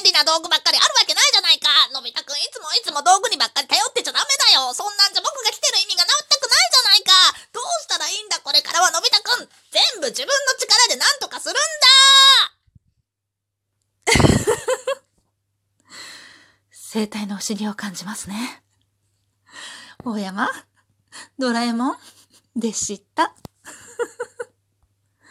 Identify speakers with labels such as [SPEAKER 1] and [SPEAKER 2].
[SPEAKER 1] 便利な道具ばっかりあるわけないじゃないか。のび太くんいつもいつも道具にばっかり頼ってちゃダメだよ。そんなんじゃ僕が来てる意味が全くないじゃないか。どうしたらいいんだこれからはのび太くん。全部自分の力で何とかするんだ。
[SPEAKER 2] 生体のお思議を感じますね。大山、ドラえもん、でした？